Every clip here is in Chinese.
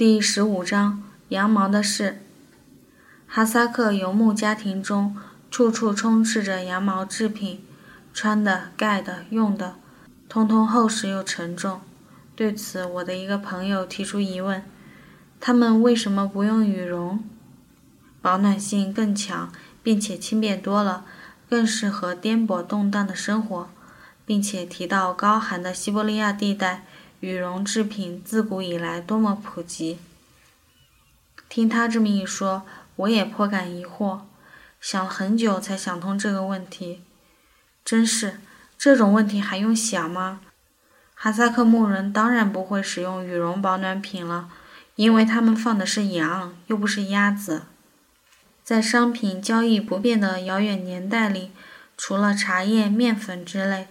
第十五章羊毛的事。哈萨克游牧家庭中，处处充斥着羊毛制品，穿的、盖的、用的，通通厚实又沉重。对此，我的一个朋友提出疑问：他们为什么不用羽绒？保暖性更强，并且轻便多了，更适合颠簸动荡的生活，并且提到高寒的西伯利亚地带，羽绒制品自古以来多么普及。听他这么一说，我也颇感疑惑，想了很久才想通这个问题。真是，这种问题还用想吗？哈萨克牧人当然不会使用羽绒保暖品了，因为他们放的是羊，又不是鸭子。在商品交易不便的遥远年代里，除了茶叶、面粉之类，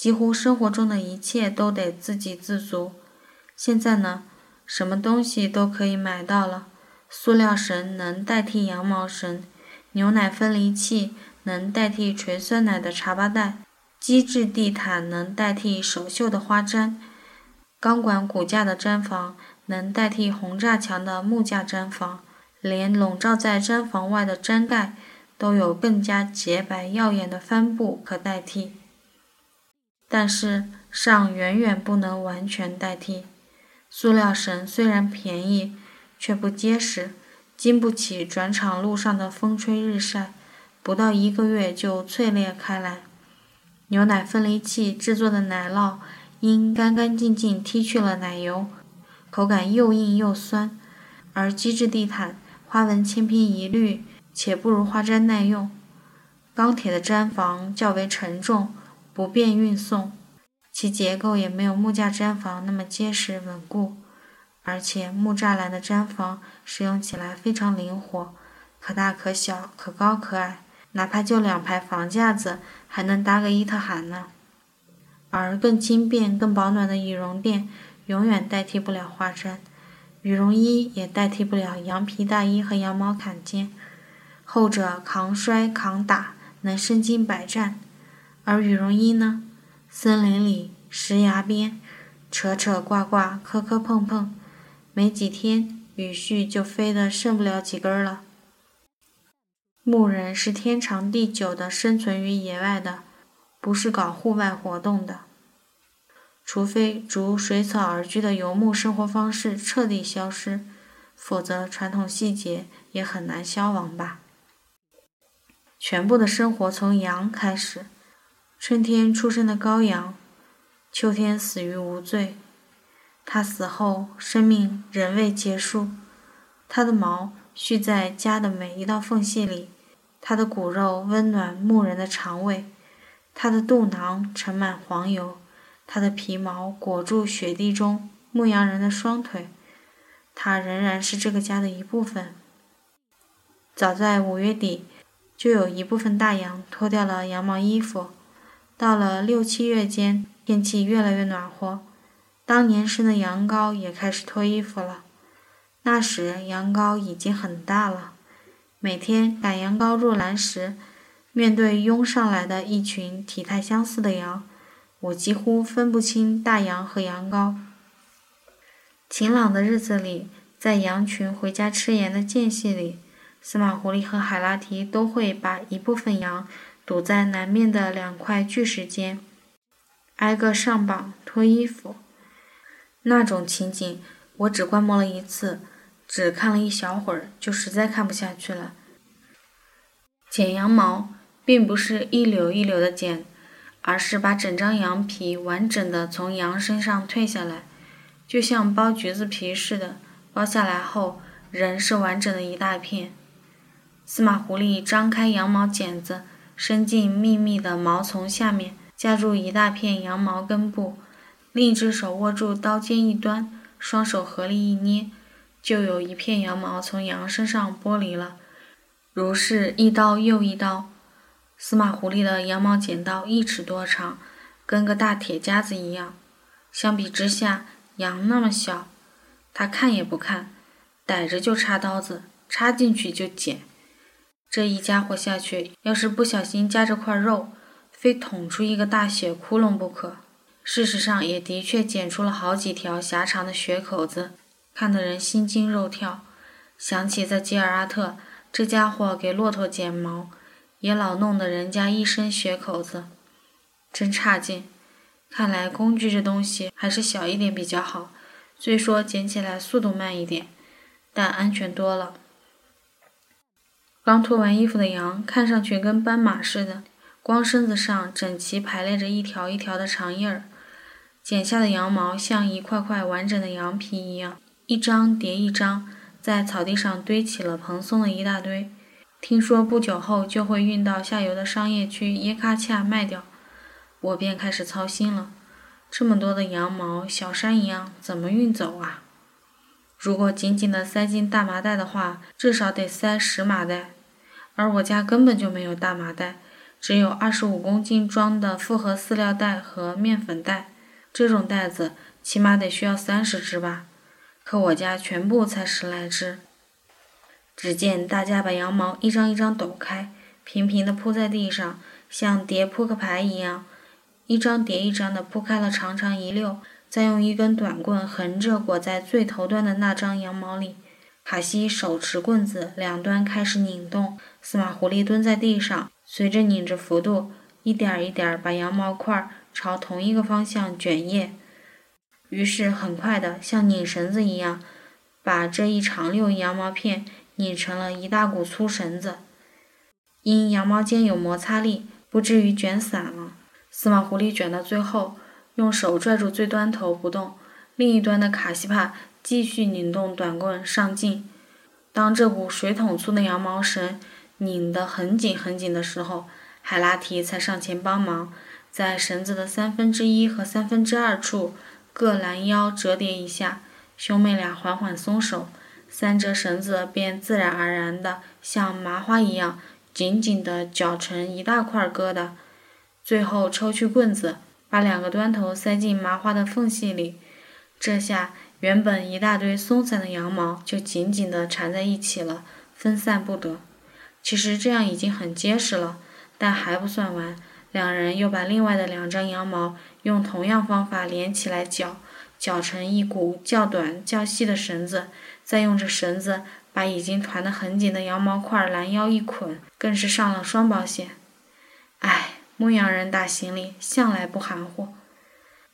几乎生活中的一切都得自给自足。现在呢，什么东西都可以买到了。塑料绳能代替羊毛绳，牛奶分离器能代替纯酸奶的茶包袋，机制地毯能代替手绣的花毡，钢管骨架的毡房能代替红栅墙的木架毡房。连笼罩在毡房外的毡盖，都有更加洁白耀眼的帆布可代替，但是尚远远不能完全代替。塑料绳虽然便宜，却不结实，经不起转场路上的风吹日晒，不到一个月就脆裂开来。牛奶分离器制作的奶酪，因干干净净剔去了奶油，口感又硬又酸，而机制地毯。花纹千篇一律，且不如花毡耐用。钢铁的毡房较为沉重，不便运送，其结构也没有木架毡房那么结实稳固。而且木栅栏的毡房使用起来非常灵活，可大可小，可高可矮，哪怕就两排房架子，还能搭个伊特罕呢。而更轻便、更保暖的羽绒垫，永远代替不了花毡。羽绒衣也代替不了羊皮大衣和羊毛坎肩，后者抗摔抗打，能身经百战；而羽绒衣呢，森林里、石崖边，扯扯挂挂，磕磕碰碰，没几天羽絮就飞得剩不了几根了。牧人是天长地久的生存于野外的，不是搞户外活动的。除非逐水草而居的游牧生活方式彻底消失，否则传统细节也很难消亡吧。全部的生活从羊开始，春天出生的羔羊，秋天死于无罪。它死后，生命仍未结束。它的毛蓄在家的每一道缝隙里，它的骨肉温暖牧人的肠胃，他的肚囊盛满黄油。他的皮毛裹住雪地中牧羊人的双腿，他仍然是这个家的一部分。早在五月底，就有一部分大羊脱掉了羊毛衣服。到了六七月间，天气越来越暖和，当年生的羊羔也开始脱衣服了。那时羊羔已经很大了。每天赶羊羔入栏时，面对拥上来的一群体态相似的羊。我几乎分不清大羊和羊羔。晴朗的日子里，在羊群回家吃盐的间隙里，司马狐狸和海拉提都会把一部分羊堵在南面的两块巨石间，挨个上绑脱衣服。那种情景，我只观摩了一次，只看了一小会儿，就实在看不下去了。剪羊毛，并不是一绺一绺的剪。而是把整张羊皮完整的从羊身上褪下来，就像剥橘子皮似的。剥下来后，仍是完整的一大片。司马狐狸张开羊毛剪子，伸进密密的毛丛下面，夹住一大片羊毛根部，另一只手握住刀尖一端，双手合力一捏，就有一片羊毛从羊身上剥离了。如是一刀又一刀。司马狐狸的羊毛剪刀一尺多长，跟个大铁夹子一样。相比之下，羊那么小，他看也不看，逮着就插刀子，插进去就剪。这一家伙下去，要是不小心夹着块肉，非捅出一个大血窟窿不可。事实上，也的确剪出了好几条狭长的血口子，看得人心惊肉跳。想起在吉尔阿特，这家伙给骆驼剪毛，也老弄得人家一身血口子，真差劲。看来工具这东西还是小一点比较好，虽说剪起来速度慢一点，但安全多了。刚脱完衣服的羊看上去跟斑马似的，光身子上整齐排列着一条一条的长印儿，剪下的羊毛像一块块完整的羊皮一样，一张叠一张，在草地上堆起了蓬松的一大堆。听说不久后就会运到下游的商业区耶卡恰卖掉，我便开始操心了：这么多的羊毛，小山一样，怎么运走啊？如果紧紧地塞进大麻袋的话，至少得塞十麻袋，而我家根本就没有大麻袋，只有二十五公斤装的复合饲料袋和面粉袋。这种袋子起码得需要三十只吧，可我家全部才十来只。只见大家把羊毛一张一张抖开，平平地铺在地上，像叠扑克牌一样，一张叠一张地铺开了长长一溜。再用一根短棍横着裹在最头端的那张羊毛里，卡西手持棍子，两端开始拧动。司马狐狸蹲在地上，随着拧着幅度，一点一点把羊毛块朝同一个方向卷叶。于是很快的，像拧绳子一样，把这一长溜羊毛片拧成了一大股粗绳子。因羊毛间有摩擦力，不至于卷散了。司马狐狸卷到最后。用手拽住最端头不动，另一端的卡西帕继续拧动短棍上劲。当这股水桶粗的羊毛绳拧得很紧很紧的时候，海拉提才上前帮忙，在绳子的三分之一和三分之二处各拦腰折叠一下，兄妹俩缓缓松手，三折绳子便自然而然地像麻花一样紧紧地绞成一大块疙瘩。最后抽去棍子。把两个端头塞进麻花的缝隙里，这下原本一大堆松散的羊毛就紧紧地缠在一起了，分散不得。其实这样已经很结实了，但还不算完。两人又把另外的两张羊毛用同样方法连起来绞，绞成一股较短较细的绳子，再用这绳子把已经团得很紧的羊毛块拦腰一捆，更是上了双保险。唉。牧羊人打行李向来不含糊，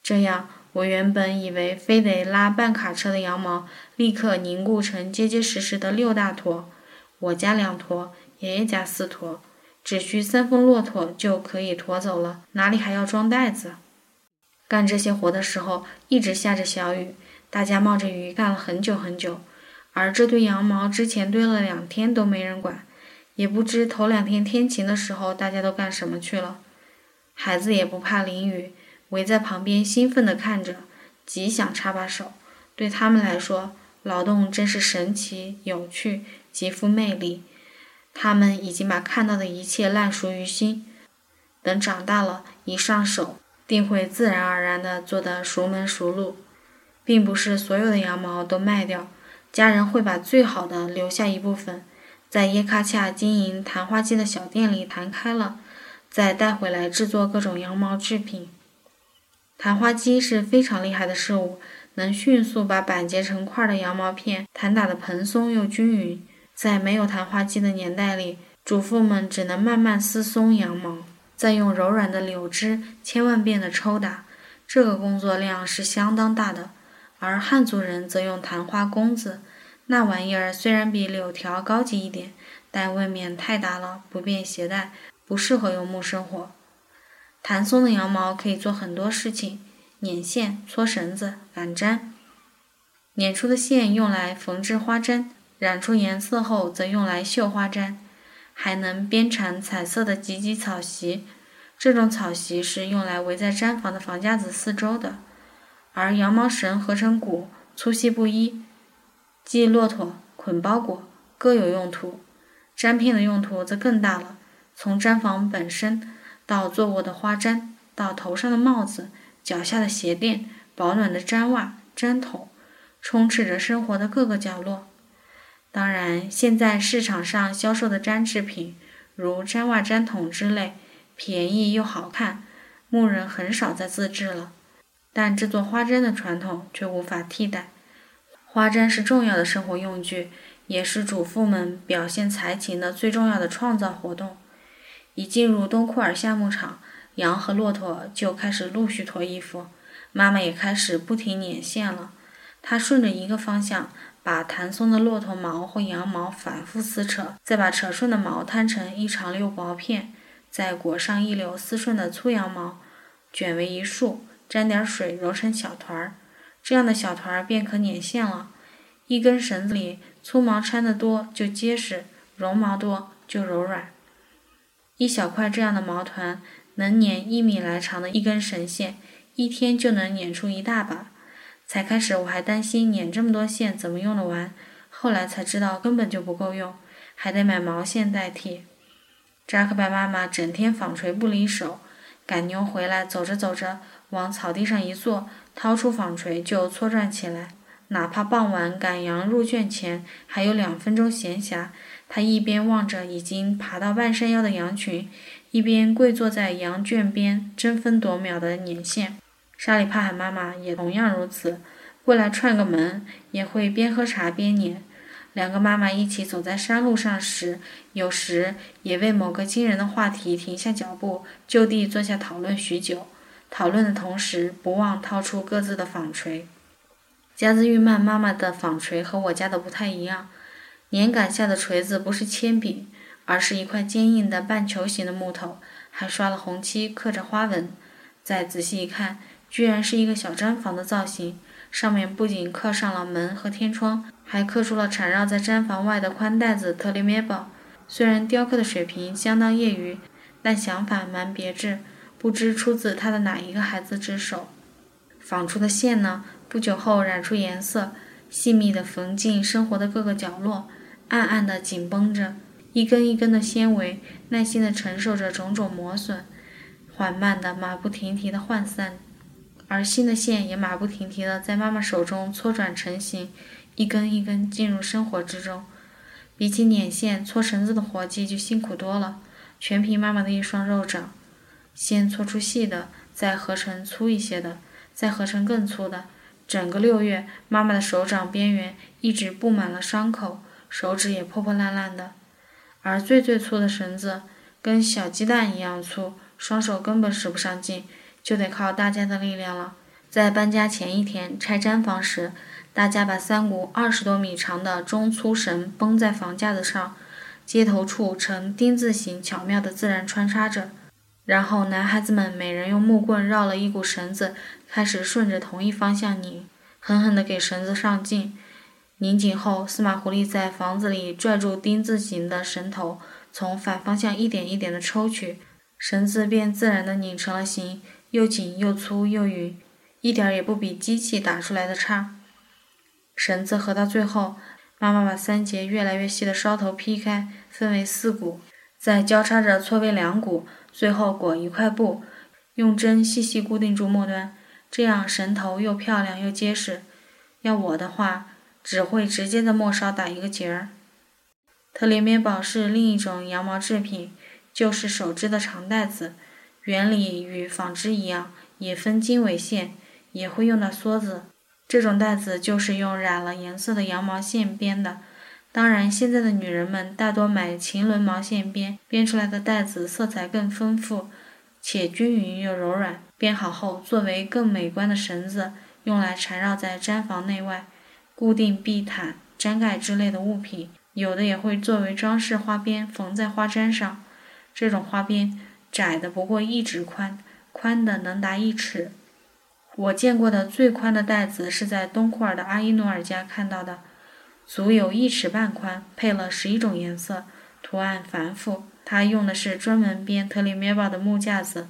这样我原本以为非得拉半卡车的羊毛立刻凝固成结结实实的六大坨，我家两坨，爷爷家四坨，只需三峰骆驼就可以驮走了，哪里还要装袋子？干这些活的时候一直下着小雨，大家冒着雨干了很久很久，而这堆羊毛之前堆了两天都没人管，也不知头两天天晴的时候大家都干什么去了。孩子也不怕淋雨，围在旁边兴奋地看着，极想插把手。对他们来说，劳动真是神奇、有趣、极富魅力。他们已经把看到的一切烂熟于心，等长大了，一上手，定会自然而然地做得熟门熟路。并不是所有的羊毛都卖掉，家人会把最好的留下一部分，在耶卡恰经营弹花机的小店里弹开了。再带回来制作各种羊毛制品。弹花机是非常厉害的事物，能迅速把板结成块的羊毛片弹打得蓬松又均匀。在没有弹花机的年代里，主妇们只能慢慢撕松羊毛，再用柔软的柳枝千万遍地抽打，这个工作量是相当大的。而汉族人则用弹花弓子，那玩意儿虽然比柳条高级一点，但未免太大了，不便携带。不适合游牧生活。弹松的羊毛可以做很多事情：捻线、搓绳子、染毡。捻出的线用来缝制花毡，染出颜色后则用来绣花毡，还能编缠彩色的吉吉草席。这种草席是用来围在毡房的房架子四周的。而羊毛绳合成鼓，粗细不一，系骆驼、捆包裹，各有用途。毡片的用途则更大了。从毡房本身，到坐卧的花毡，到头上的帽子、脚下的鞋垫、保暖的毡袜、毡筒，充斥着生活的各个角落。当然，现在市场上销售的毡制品，如毡袜、毡筒之类，便宜又好看，牧人很少再自制了。但制作花针的传统却无法替代。花毡是重要的生活用具，也是主妇们表现才情的最重要的创造活动。一进入东库尔夏牧场，羊和骆驼就开始陆续脱衣服，妈妈也开始不停捻线了。她顺着一个方向，把弹松的骆驼毛或羊毛反复撕扯，再把扯顺的毛摊成一长溜薄片，再裹上一绺丝顺的粗羊毛，卷为一束，沾点水揉成小团儿。这样的小团儿便可捻线了。一根绳子里粗毛掺得多就结实，绒毛多就柔软。一小块这样的毛团能捻一米来长的一根绳线，一天就能捻出一大把。才开始我还担心捻这么多线怎么用得完，后来才知道根本就不够用，还得买毛线代替。扎克伯妈妈整天纺锤不离手，赶牛回来走着走着往草地上一坐。掏出纺锤就搓转起来，哪怕傍晚赶羊入圈前还有两分钟闲暇，他一边望着已经爬到半山腰的羊群，一边跪坐在羊圈边争分夺秒地捻线。沙里帕海妈妈也同样如此，过来串个门也会边喝茶边捻。两个妈妈一起走在山路上时，有时也为某个惊人的话题停下脚步，就地坐下讨论许久。讨论的同时，不忘掏出各自的纺锤。加兹玉曼妈妈的纺锤和我家的不太一样，年杆下的锤子不是铅笔，而是一块坚硬的半球形的木头，还刷了红漆，刻着花纹。再仔细一看，居然是一个小毡房的造型，上面不仅刻上了门和天窗，还刻出了缠绕在毡房外的宽带子特列咩宝。虽然雕刻的水平相当业余，但想法蛮别致。不知出自他的哪一个孩子之手，纺出的线呢？不久后染出颜色，细密地缝进生活的各个角落，暗暗地紧绷着，一根一根的纤维耐心地承受着种种磨损，缓慢地、马不停蹄地涣散，而新的线也马不停蹄地在妈妈手中搓转成型，一根一根进入生活之中。比起捻线、搓绳子的活计就辛苦多了，全凭妈妈的一双肉掌。先搓出细的，再合成粗一些的，再合成更粗的。整个六月，妈妈的手掌边缘一直布满了伤口，手指也破破烂烂的。而最最粗的绳子，跟小鸡蛋一样粗，双手根本使不上劲，就得靠大家的力量了。在搬家前一天拆毡房时，大家把三股二十多米长的中粗绳绷在房架子上，接头处呈丁字形，巧妙地自然穿插着。然后，男孩子们每人用木棍绕了一股绳子，开始顺着同一方向拧，狠狠地给绳子上劲。拧紧后，司马狐狸在房子里拽住丁字形的绳头，从反方向一点一点地抽取，绳子便自然地拧成了形，又紧又粗又匀，一点也不比机器打出来的差。绳子合到最后，妈妈把三节越来越细的梢头劈开，分为四股，再交叉着搓为两股。最后裹一块布，用针细细固定住末端，这样绳头又漂亮又结实。要我的话，只会直接在末梢打一个结儿。特里棉宝是另一种羊毛制品，就是手织的长带子，原理与纺织一样，也分经纬线，也会用到梭子。这种带子就是用染了颜色的羊毛线编的。当然，现在的女人们大多买秦纶毛线编，编出来的带子色彩更丰富，且均匀又柔软。编好后，作为更美观的绳子，用来缠绕在毡房内外，固定地毯、毡盖之类的物品。有的也会作为装饰花边，缝在花毡上。这种花边窄的不过一指宽，宽的能达一尺。我见过的最宽的带子是在东库尔的阿依努尔家看到的。足有一尺半宽，配了十一种颜色，图案繁复。他用的是专门编特里咩宝的木架子，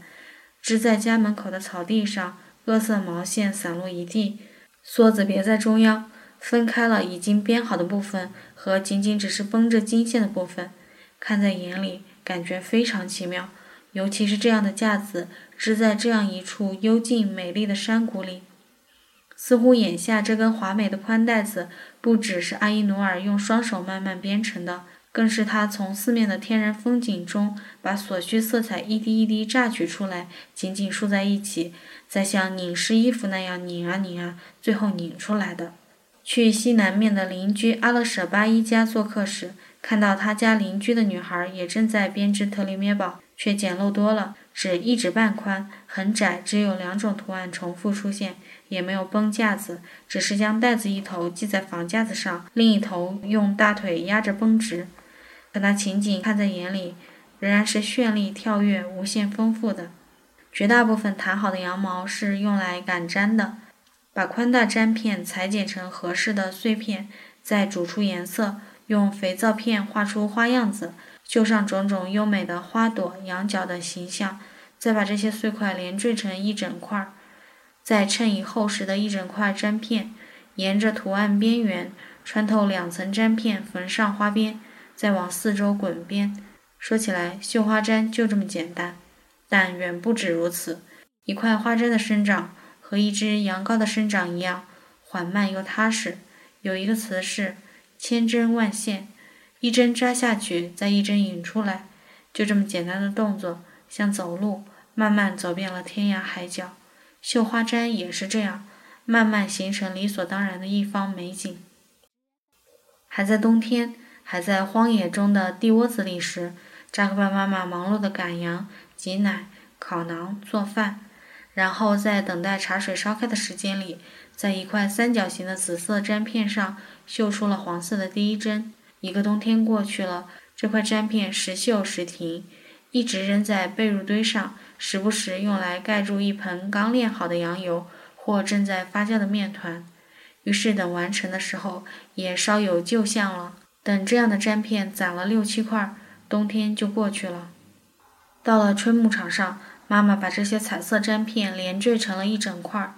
支在家门口的草地上，各色毛线散落一地，梭子别在中央，分开了已经编好的部分和仅仅只是绷着金线的部分，看在眼里感觉非常奇妙。尤其是这样的架子，支在这样一处幽静美丽的山谷里。似乎眼下这根华美的宽带子，不只是阿依努尔用双手慢慢编成的，更是他从四面的天然风景中把所需色彩一滴一滴榨取出来，紧紧束在一起，再像拧湿衣服那样拧啊拧啊，最后拧出来的。去西南面的邻居阿勒舍巴伊家做客时，看到他家邻居的女孩也正在编织特里面宝，却简陋多了，只一指半宽，很窄，只有两种图案重复出现，也没有绷架子，只是将带子一头系在房架子上，另一头用大腿压着绷直。可那情景看在眼里，仍然是绚丽、跳跃、无限丰富的。绝大部分弹好的羊毛是用来赶粘的。把宽大粘片裁剪成合适的碎片，再煮出颜色，用肥皂片画出花样子，绣上种种优美的花朵、羊角的形象，再把这些碎块连缀成一整块，再衬以厚实的一整块粘片，沿着图案边缘穿透两层粘片，缝上花边，再往四周滚边。说起来，绣花毡就这么简单，但远不止如此。一块花针的生长。和一只羊羔的生长一样缓慢又踏实。有一个词是“千针万线”，一针扎下去，再一针引出来，就这么简单的动作，像走路，慢慢走遍了天涯海角。绣花毡也是这样，慢慢形成理所当然的一方美景。还在冬天，还在荒野中的地窝子里时，扎克巴妈妈忙碌地赶羊、挤奶、烤馕、做饭。然后在等待茶水烧开的时间里，在一块三角形的紫色粘片上绣出了黄色的第一针。一个冬天过去了，这块粘片时绣时停，一直扔在被褥堆上，时不时用来盖住一盆刚炼好的羊油或正在发酵的面团。于是等完成的时候，也稍有旧相了。等这样的粘片攒了六七块，冬天就过去了。到了春牧场上。妈妈把这些彩色粘片连缀成了一整块儿，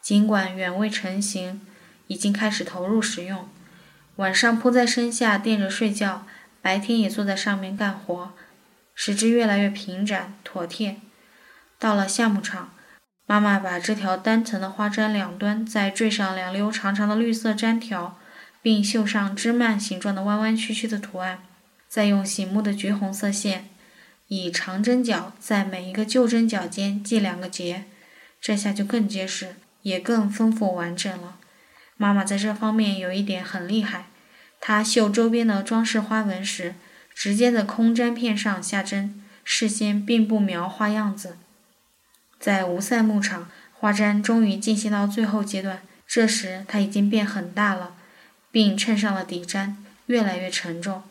尽管远未成型，已经开始投入使用。晚上铺在身下垫着睡觉，白天也坐在上面干活，使之越来越平展妥帖。到了夏牧场，妈妈把这条单层的花毡两端再缀上两溜长长的绿色粘条，并绣上枝蔓形状的弯弯曲曲的图案，再用醒目的橘红色线。以长针脚在每一个旧针脚间系两个结，这下就更结实，也更丰富完整了。妈妈在这方面有一点很厉害，她绣周边的装饰花纹时，直接在空粘片上下针，事先并不描画样子。在无塞牧场，花毡终于进行到最后阶段，这时它已经变很大了，并衬上了底毡，越来越沉重。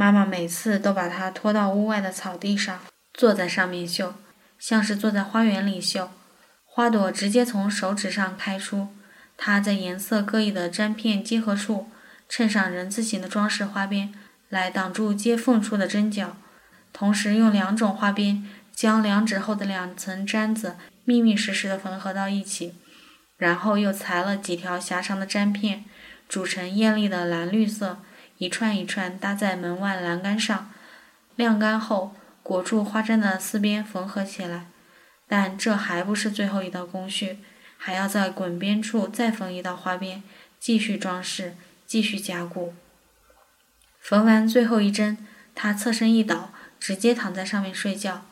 妈妈每次都把它拖到屋外的草地上，坐在上面绣，像是坐在花园里绣。花朵直接从手指上开出，她在颜色各异的粘片结合处衬上人字形的装饰花边，来挡住接缝处的针脚。同时用两种花边将两指厚的两层毡子密密实实地缝合到一起，然后又裁了几条狭长的粘片，组成艳丽的蓝绿色。一串一串搭在门外栏杆上，晾干后裹住花毡的四边缝合起来。但这还不是最后一道工序，还要在滚边处再缝一道花边，继续装饰，继续加固。缝完最后一针，他侧身一倒，直接躺在上面睡觉。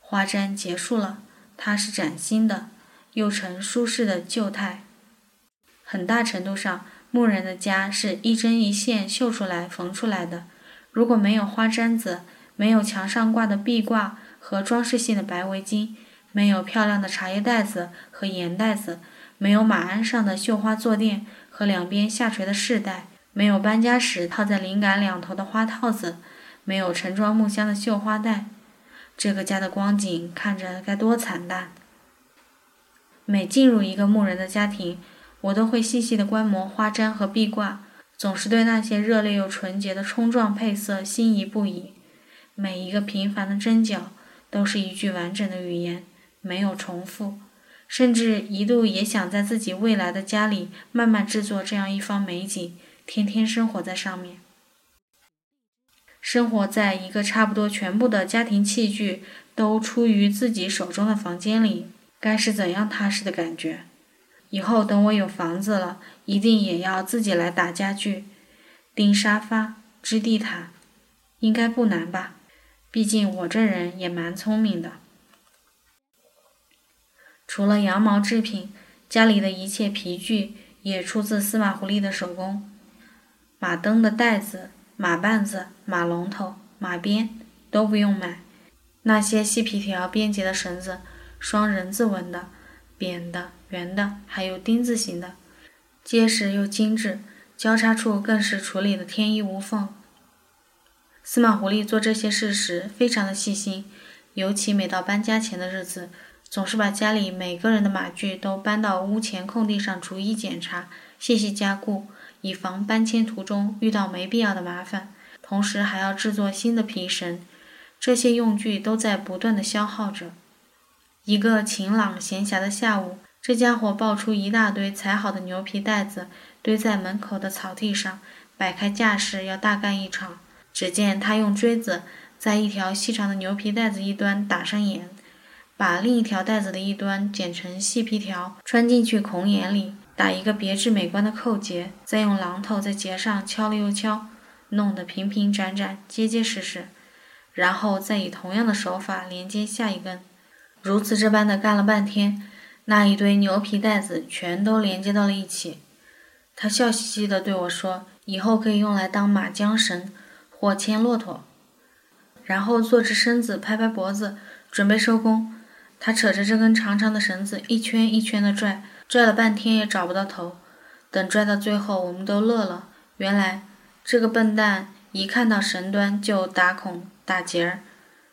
花毡结束了，它是崭新的，又成舒适的旧态。很大程度上。牧人的家是一针一线绣出来、缝出来的。如果没有花毡子，没有墙上挂的壁挂和装饰性的白围巾，没有漂亮的茶叶袋子和盐袋子，没有马鞍上的绣花坐垫和两边下垂的饰带，没有搬家时套在灵感两头的花套子，没有盛装木箱的绣花袋，这个家的光景看着该多惨淡！每进入一个牧人的家庭，我都会细细地观摩花毡和壁挂，总是对那些热烈又纯洁的冲撞配色心仪不已。每一个平凡的针脚都是一句完整的语言，没有重复。甚至一度也想在自己未来的家里慢慢制作这样一方美景，天天生活在上面。生活在一个差不多全部的家庭器具都出于自己手中的房间里，该是怎样踏实的感觉？以后等我有房子了，一定也要自己来打家具、钉沙发、织地毯，应该不难吧？毕竟我这人也蛮聪明的。除了羊毛制品，家里的一切皮具也出自司马狐狸的手工。马蹬的带子、马绊子、马龙头、马鞭都不用买，那些细皮条编结的绳子，双人字纹的、扁的、圆的，还有丁字形的，结实又精致，交叉处更是处理的天衣无缝。司马狐狸做这些事时非常的细心，尤其每到搬家前的日子，总是把家里每个人的马具都搬到屋前空地上逐一检查、细细加固，以防搬迁途中遇到没必要的麻烦。同时还要制作新的皮绳，这些用具都在不断的消耗着。一个晴朗闲暇的下午，这家伙抱出一大堆裁好的牛皮袋子，堆在门口的草地上，摆开架势要大干一场。只见他用锥子在一条细长的牛皮袋子一端打上眼，把另一条带子的一端剪成细皮条，穿进去孔眼里，打一个别致美观的扣结，再用榔头在结上敲了又敲，弄得平平展展、结结实实，然后再以同样的手法连接下一根，如此这般的干了半天，那一堆牛皮袋子全都连接到了一起。他笑嘻嘻地对我说：“以后可以用来当马缰绳。”或牵骆驼，然后坐直身子，拍拍脖子，准备收工。他扯着这根长长的绳子，一圈一圈的拽，拽了半天也找不到头。等拽到最后，我们都乐了。原来这个笨蛋一看到绳端就打孔打结儿，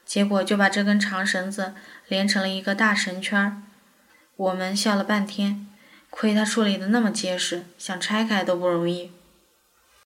结果就把这根长绳子连成了一个大绳圈儿。我们笑了半天，亏他处理的那么结实，想拆开都不容易。